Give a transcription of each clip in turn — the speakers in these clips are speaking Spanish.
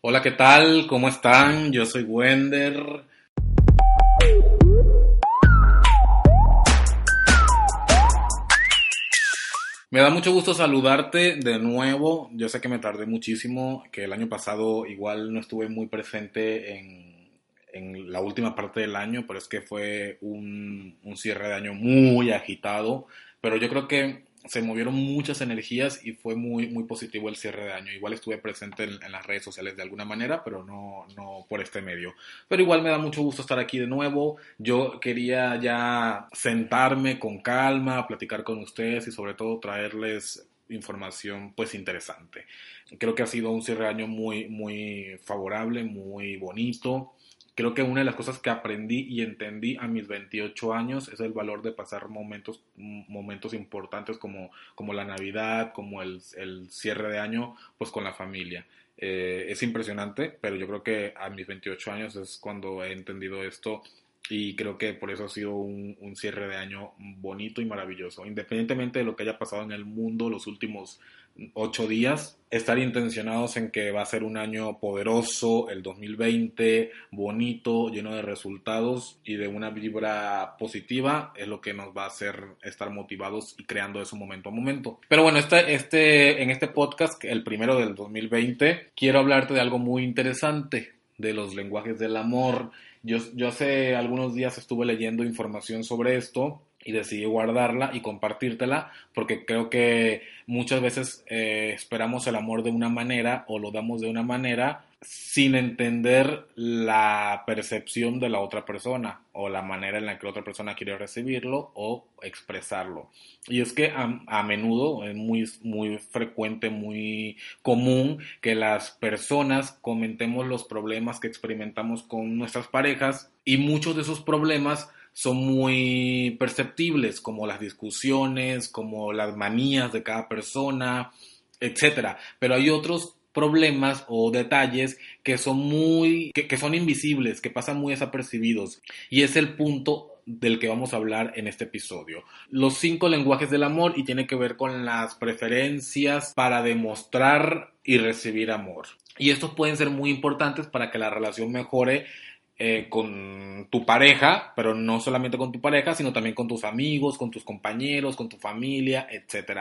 Hola, ¿qué tal? ¿Cómo están? Yo soy Wender. Me da mucho gusto saludarte de nuevo. Yo sé que me tardé muchísimo, que el año pasado igual no estuve muy presente en, en la última parte del año, pero es que fue un, un cierre de año muy agitado. Pero yo creo que se movieron muchas energías y fue muy, muy positivo el cierre de año. Igual estuve presente en, las redes sociales de alguna manera, pero no, no por este medio. Pero igual me da mucho gusto estar aquí de nuevo. Yo quería ya sentarme con calma, platicar con ustedes y sobre todo traerles información pues interesante. Creo que ha sido un cierre de año muy, muy favorable, muy bonito creo que una de las cosas que aprendí y entendí a mis 28 años es el valor de pasar momentos, momentos importantes como, como la Navidad, como el, el cierre de año, pues con la familia. Eh, es impresionante, pero yo creo que a mis 28 años es cuando he entendido esto y creo que por eso ha sido un, un, cierre de año bonito y maravilloso. Independientemente de lo que haya pasado en el mundo los últimos ocho días, estar intencionados en que va a ser un año poderoso, el 2020, bonito, lleno de resultados y de una vibra positiva, es lo que nos va a hacer estar motivados y creando eso momento a momento. Pero bueno, este, este, en este podcast, el primero del 2020, quiero hablarte de algo muy interesante, de los lenguajes del amor. Yo, yo hace algunos días estuve leyendo información sobre esto y decidí guardarla y compartírtela porque creo que muchas veces eh, esperamos el amor de una manera o lo damos de una manera sin entender la percepción de la otra persona o la manera en la que la otra persona quiere recibirlo o expresarlo. Y es que a, a menudo es muy, muy frecuente, muy común que las personas comentemos los problemas que experimentamos con nuestras parejas y muchos de esos problemas son muy perceptibles, como las discusiones, como las manías de cada persona, etcétera. Pero hay otros problemas o detalles que son muy, que, que, son invisibles, que pasan muy desapercibidos. Y es el punto del que vamos a hablar en este episodio. Los cinco lenguajes del amor y tiene que ver con las preferencias para demostrar y recibir amor. Y estos pueden ser muy importantes para que la relación mejore eh, con tu pareja, pero no solamente con tu pareja, sino también con tus amigos, con tus compañeros, con tu familia, etc.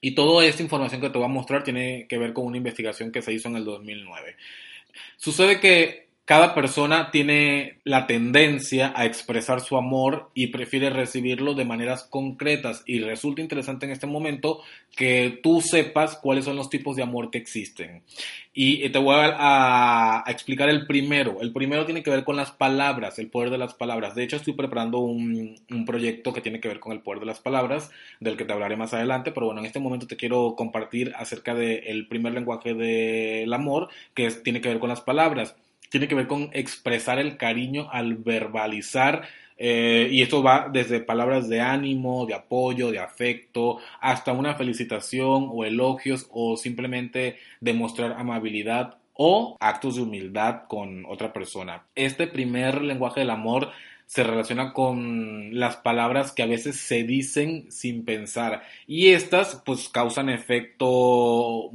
Y toda esta información que te voy a mostrar tiene que ver con una investigación que se hizo en el 2009. Sucede que cada persona tiene la tendencia a expresar su amor y prefiere recibirlo de maneras concretas y resulta interesante en este momento que tú sepas cuáles son los tipos de amor que existen. Y te voy a, explicar el primero. El primero tiene que ver con las palabras, el poder de las palabras. De hecho, estoy preparando un, proyecto que tiene que ver con el poder de las palabras, del que te hablaré más adelante, pero bueno, en este momento te quiero compartir acerca del primer lenguaje del amor, que tiene que ver con las palabras tiene que ver con expresar el cariño al verbalizar. Eh, y esto va desde palabras de ánimo, de apoyo, de afecto, hasta una felicitación o elogios o simplemente demostrar amabilidad o actos de humildad con otra persona. Este primer lenguaje del amor se relaciona con las palabras que a veces se dicen sin pensar y estas pues causan efecto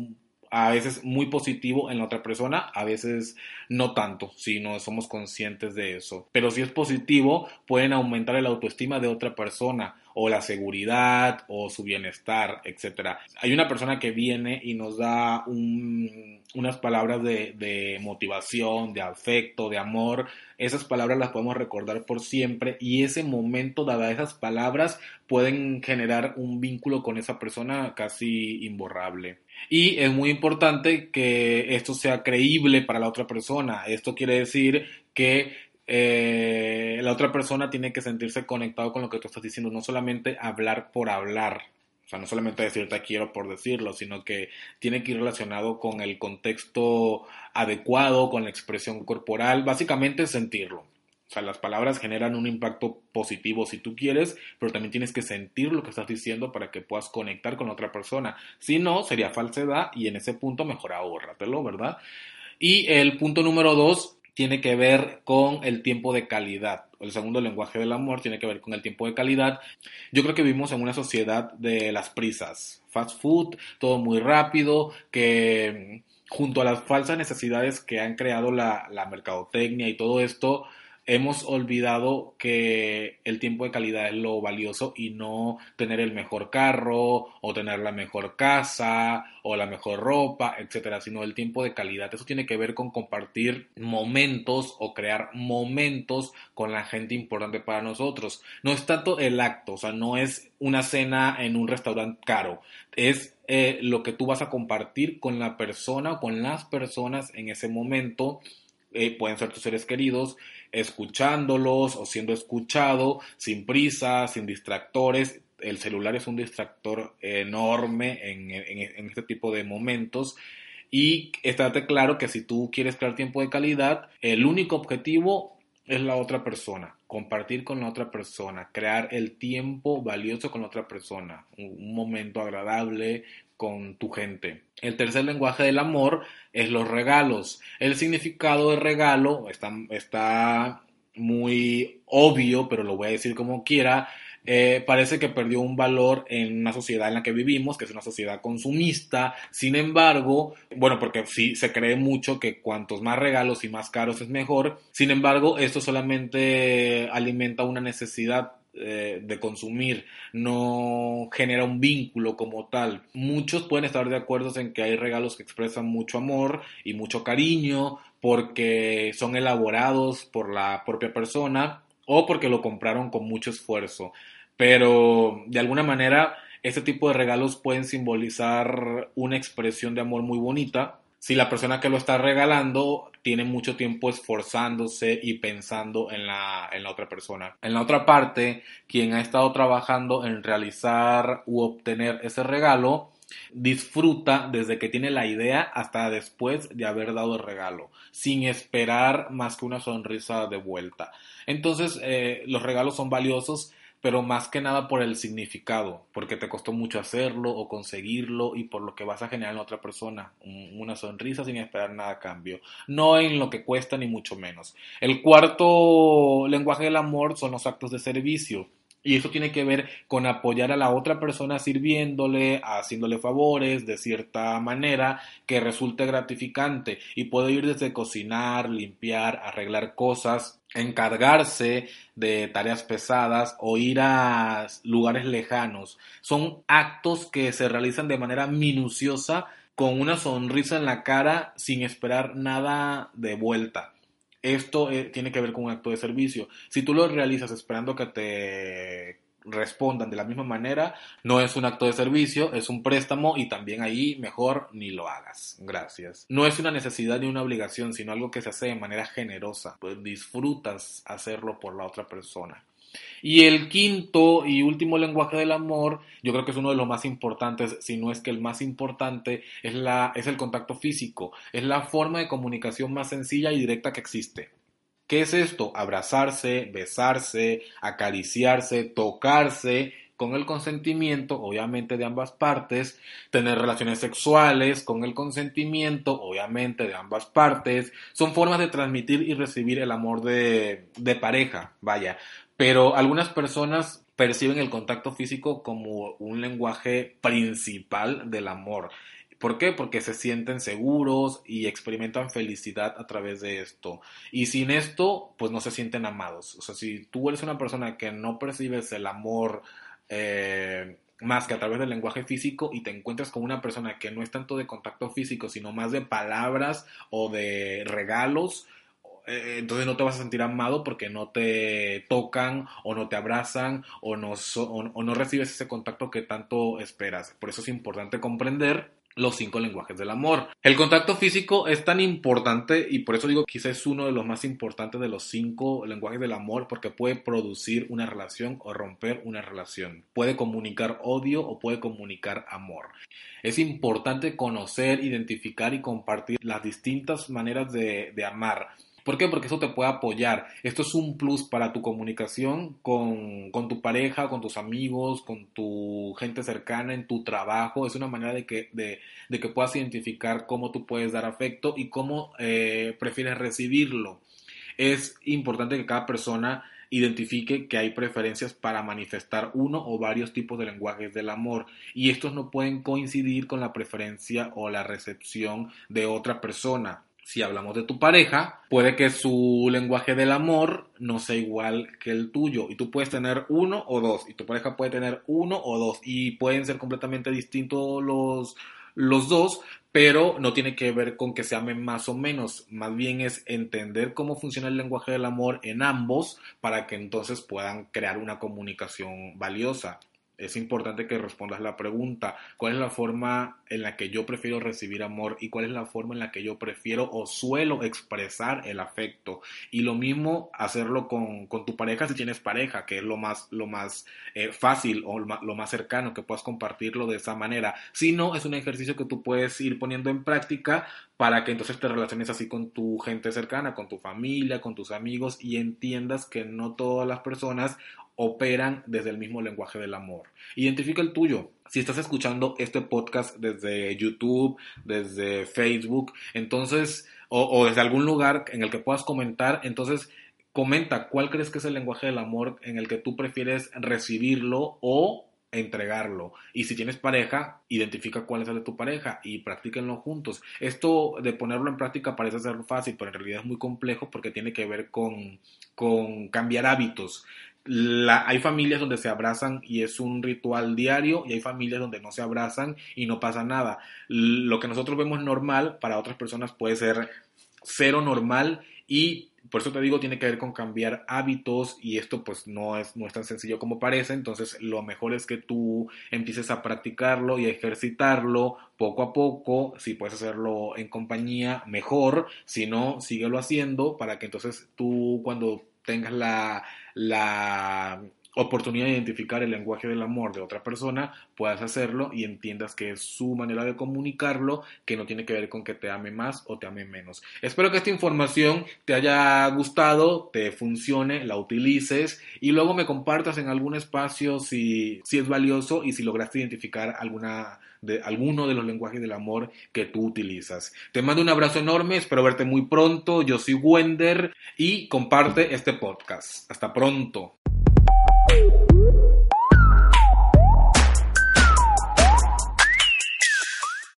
a veces muy positivo en la otra persona, a veces no tanto, si no somos conscientes de eso. Pero si es positivo, pueden aumentar el autoestima de otra persona o la seguridad o su bienestar, etc. Hay una persona que viene y nos da un, unas palabras de, de, motivación, de afecto, de amor. Esas palabras las podemos recordar por siempre y ese momento, dadas esas palabras, pueden generar un vínculo con esa persona casi imborrable. Y es muy importante que esto sea creíble para la otra persona. Esto quiere decir que eh, la otra persona tiene que sentirse conectado con lo que tú estás diciendo, no solamente hablar por hablar, o sea, no solamente decirte quiero por decirlo, sino que tiene que ir relacionado con el contexto adecuado, con la expresión corporal, básicamente sentirlo. O sea, las palabras generan un impacto positivo si tú quieres, pero también tienes que sentir lo que estás diciendo para que puedas conectar con otra persona. Si no, sería falsedad y en ese punto mejor ahórratelo, ¿verdad? Y el punto número dos tiene que ver con el tiempo de calidad. El segundo lenguaje del amor tiene que ver con el tiempo de calidad. Yo creo que vivimos en una sociedad de las prisas. Fast food, todo muy rápido, que junto a las falsas necesidades que han creado la, la mercadotecnia y todo esto, hemos olvidado que el tiempo de calidad es lo valioso y no tener el mejor carro o tener la mejor casa o la mejor ropa, etcétera, sino el tiempo de calidad. Eso tiene que ver con compartir momentos o crear momentos con la gente importante para nosotros. No es tanto el acto, o sea, no es una cena en un restaurante caro, es eh, lo que tú vas a compartir con la persona o con las personas en ese momento. Eh, pueden ser tus seres queridos escuchándolos o siendo escuchado sin prisa, sin distractores. El celular es un distractor enorme en, este tipo de momentos. Y estate claro que si tú quieres crear tiempo de calidad, el único objetivo es la otra persona, compartir con la otra persona, crear el tiempo valioso con la otra persona, un momento agradable, con tu gente. El tercer lenguaje del amor es los regalos. El significado de regalo está, está muy obvio, pero lo voy a decir como quiera. Eh, parece que perdió un valor en una sociedad en la que vivimos, que es una sociedad consumista. Sin embargo, bueno, porque sí se cree mucho que cuantos más regalos y más caros es mejor. Sin embargo, esto solamente alimenta una necesidad eh, de consumir, no genera un vínculo como tal. Muchos pueden estar de acuerdo en que hay regalos que expresan mucho amor y mucho cariño porque son elaborados por la propia persona o porque lo compraron con mucho esfuerzo. Pero de alguna manera este tipo de regalos pueden simbolizar una expresión de amor muy bonita si la persona que lo está regalando tiene mucho tiempo esforzándose y pensando en la, en la otra persona. En la otra parte, quien ha estado trabajando en realizar u obtener ese regalo, disfruta desde que tiene la idea hasta después de haber dado el regalo, sin esperar más que una sonrisa de vuelta. Entonces, eh, los regalos son valiosos pero más que nada por el significado, porque te costó mucho hacerlo o conseguirlo y por lo que vas a generar en otra persona, una sonrisa sin esperar nada a cambio, no en lo que cuesta ni mucho menos. El cuarto lenguaje del amor son los actos de servicio. Y eso tiene que ver con apoyar a la otra persona sirviéndole, haciéndole favores de cierta manera que resulte gratificante. Y puede ir desde cocinar, limpiar, arreglar cosas, encargarse de tareas pesadas o ir a lugares lejanos. Son actos que se realizan de manera minuciosa con una sonrisa en la cara sin esperar nada de vuelta. Esto eh, tiene que ver con un acto de servicio. Si tú lo realizas esperando que te respondan de la misma manera, no es un acto de servicio, es un préstamo y también ahí mejor ni lo hagas. Gracias. No es una necesidad ni una obligación, sino algo que se hace de manera generosa. Pues disfrutas hacerlo por la otra persona. Y el quinto y último lenguaje del amor, yo creo que es uno de los más importantes, si no es que el más importante, es, la, es el contacto físico. Es la forma de comunicación más sencilla y directa que existe. ¿Qué es esto? Abrazarse, besarse, acariciarse, tocarse con el consentimiento, obviamente, de ambas partes, tener relaciones sexuales con el consentimiento, obviamente, de ambas partes, son formas de transmitir y recibir el amor de, de pareja, vaya. Pero algunas personas perciben el contacto físico como un lenguaje principal del amor. ¿Por qué? Porque se sienten seguros y experimentan felicidad a través de esto. Y sin esto, pues no se sienten amados. O sea, si tú eres una persona que no percibes el amor eh, más que a través del lenguaje físico y te encuentras con una persona que no es tanto de contacto físico, sino más de palabras o de regalos, eh, entonces no te vas a sentir amado porque no te tocan o no te abrazan o no, o no recibes ese contacto que tanto esperas. Por eso es importante comprender los cinco lenguajes del amor. El contacto físico es tan importante y por eso digo quizás es uno de los más importantes de los cinco lenguajes del amor porque puede producir una relación o romper una relación. Puede comunicar odio o puede comunicar amor. Es importante conocer, identificar y compartir las distintas maneras de, de amar ¿Por qué? Porque eso te puede apoyar. Esto es un plus para tu comunicación con, tu pareja, con tus amigos, con tu gente cercana, en tu trabajo. Es una manera de que, de, que puedas identificar cómo tú puedes dar afecto y cómo eh, prefieres recibirlo. Es importante que cada persona identifique que hay preferencias para manifestar uno o varios tipos de lenguajes del amor y estos no pueden coincidir con la preferencia o la recepción de otra persona. Si hablamos de tu pareja, puede que su lenguaje del amor no sea igual que el tuyo y tú puedes tener uno o dos y tu pareja puede tener uno o dos y pueden ser completamente distintos los, los dos, pero no tiene que ver con que se amen más o menos, más bien es entender cómo funciona el lenguaje del amor en ambos para que entonces puedan crear una comunicación valiosa es importante que respondas la pregunta, ¿cuál es la forma en la que yo prefiero recibir amor y cuál es la forma en la que yo prefiero o suelo expresar el afecto? Y lo mismo hacerlo con, tu pareja si tienes pareja, que es lo más, lo más eh, fácil o lo más, cercano que puedas compartirlo de esa manera. Si no, es un ejercicio que tú puedes ir poniendo en práctica para que entonces te relaciones así con tu gente cercana, con tu familia, con tus amigos y entiendas que no todas las personas operan desde el mismo lenguaje del amor. Identifica el tuyo. Si estás escuchando este podcast desde YouTube, desde Facebook, entonces, o, desde algún lugar en el que puedas comentar, entonces comenta cuál crees que es el lenguaje del amor en el que tú prefieres recibirlo o entregarlo. Y si tienes pareja, identifica cuál es el de tu pareja y practíquenlo juntos. Esto de ponerlo en práctica parece ser fácil, pero en realidad es muy complejo porque tiene que ver con, con cambiar hábitos hay familias donde se abrazan y es un ritual diario y hay familias donde no se abrazan y no pasa nada. Lo que nosotros vemos normal para otras personas puede ser cero normal y por eso te digo, tiene que ver con cambiar hábitos y esto pues no es, no es tan sencillo como parece, entonces lo mejor es que tú empieces a practicarlo y a ejercitarlo poco a poco, si puedes hacerlo en compañía, mejor, si no, síguelo haciendo para que entonces tú cuando tengas la, la oportunidad de identificar el lenguaje del amor de otra persona, puedas hacerlo y entiendas que es su manera de comunicarlo, que no tiene que ver con que te ame más o te ame menos. Espero que esta información te haya gustado, te funcione, la utilices y luego me compartas en algún espacio si, si es valioso y si lograste identificar alguna de alguno de los lenguajes del amor que tú utilizas. Te mando un abrazo enorme, espero verte muy pronto. Yo soy Wender y comparte este podcast. Hasta pronto.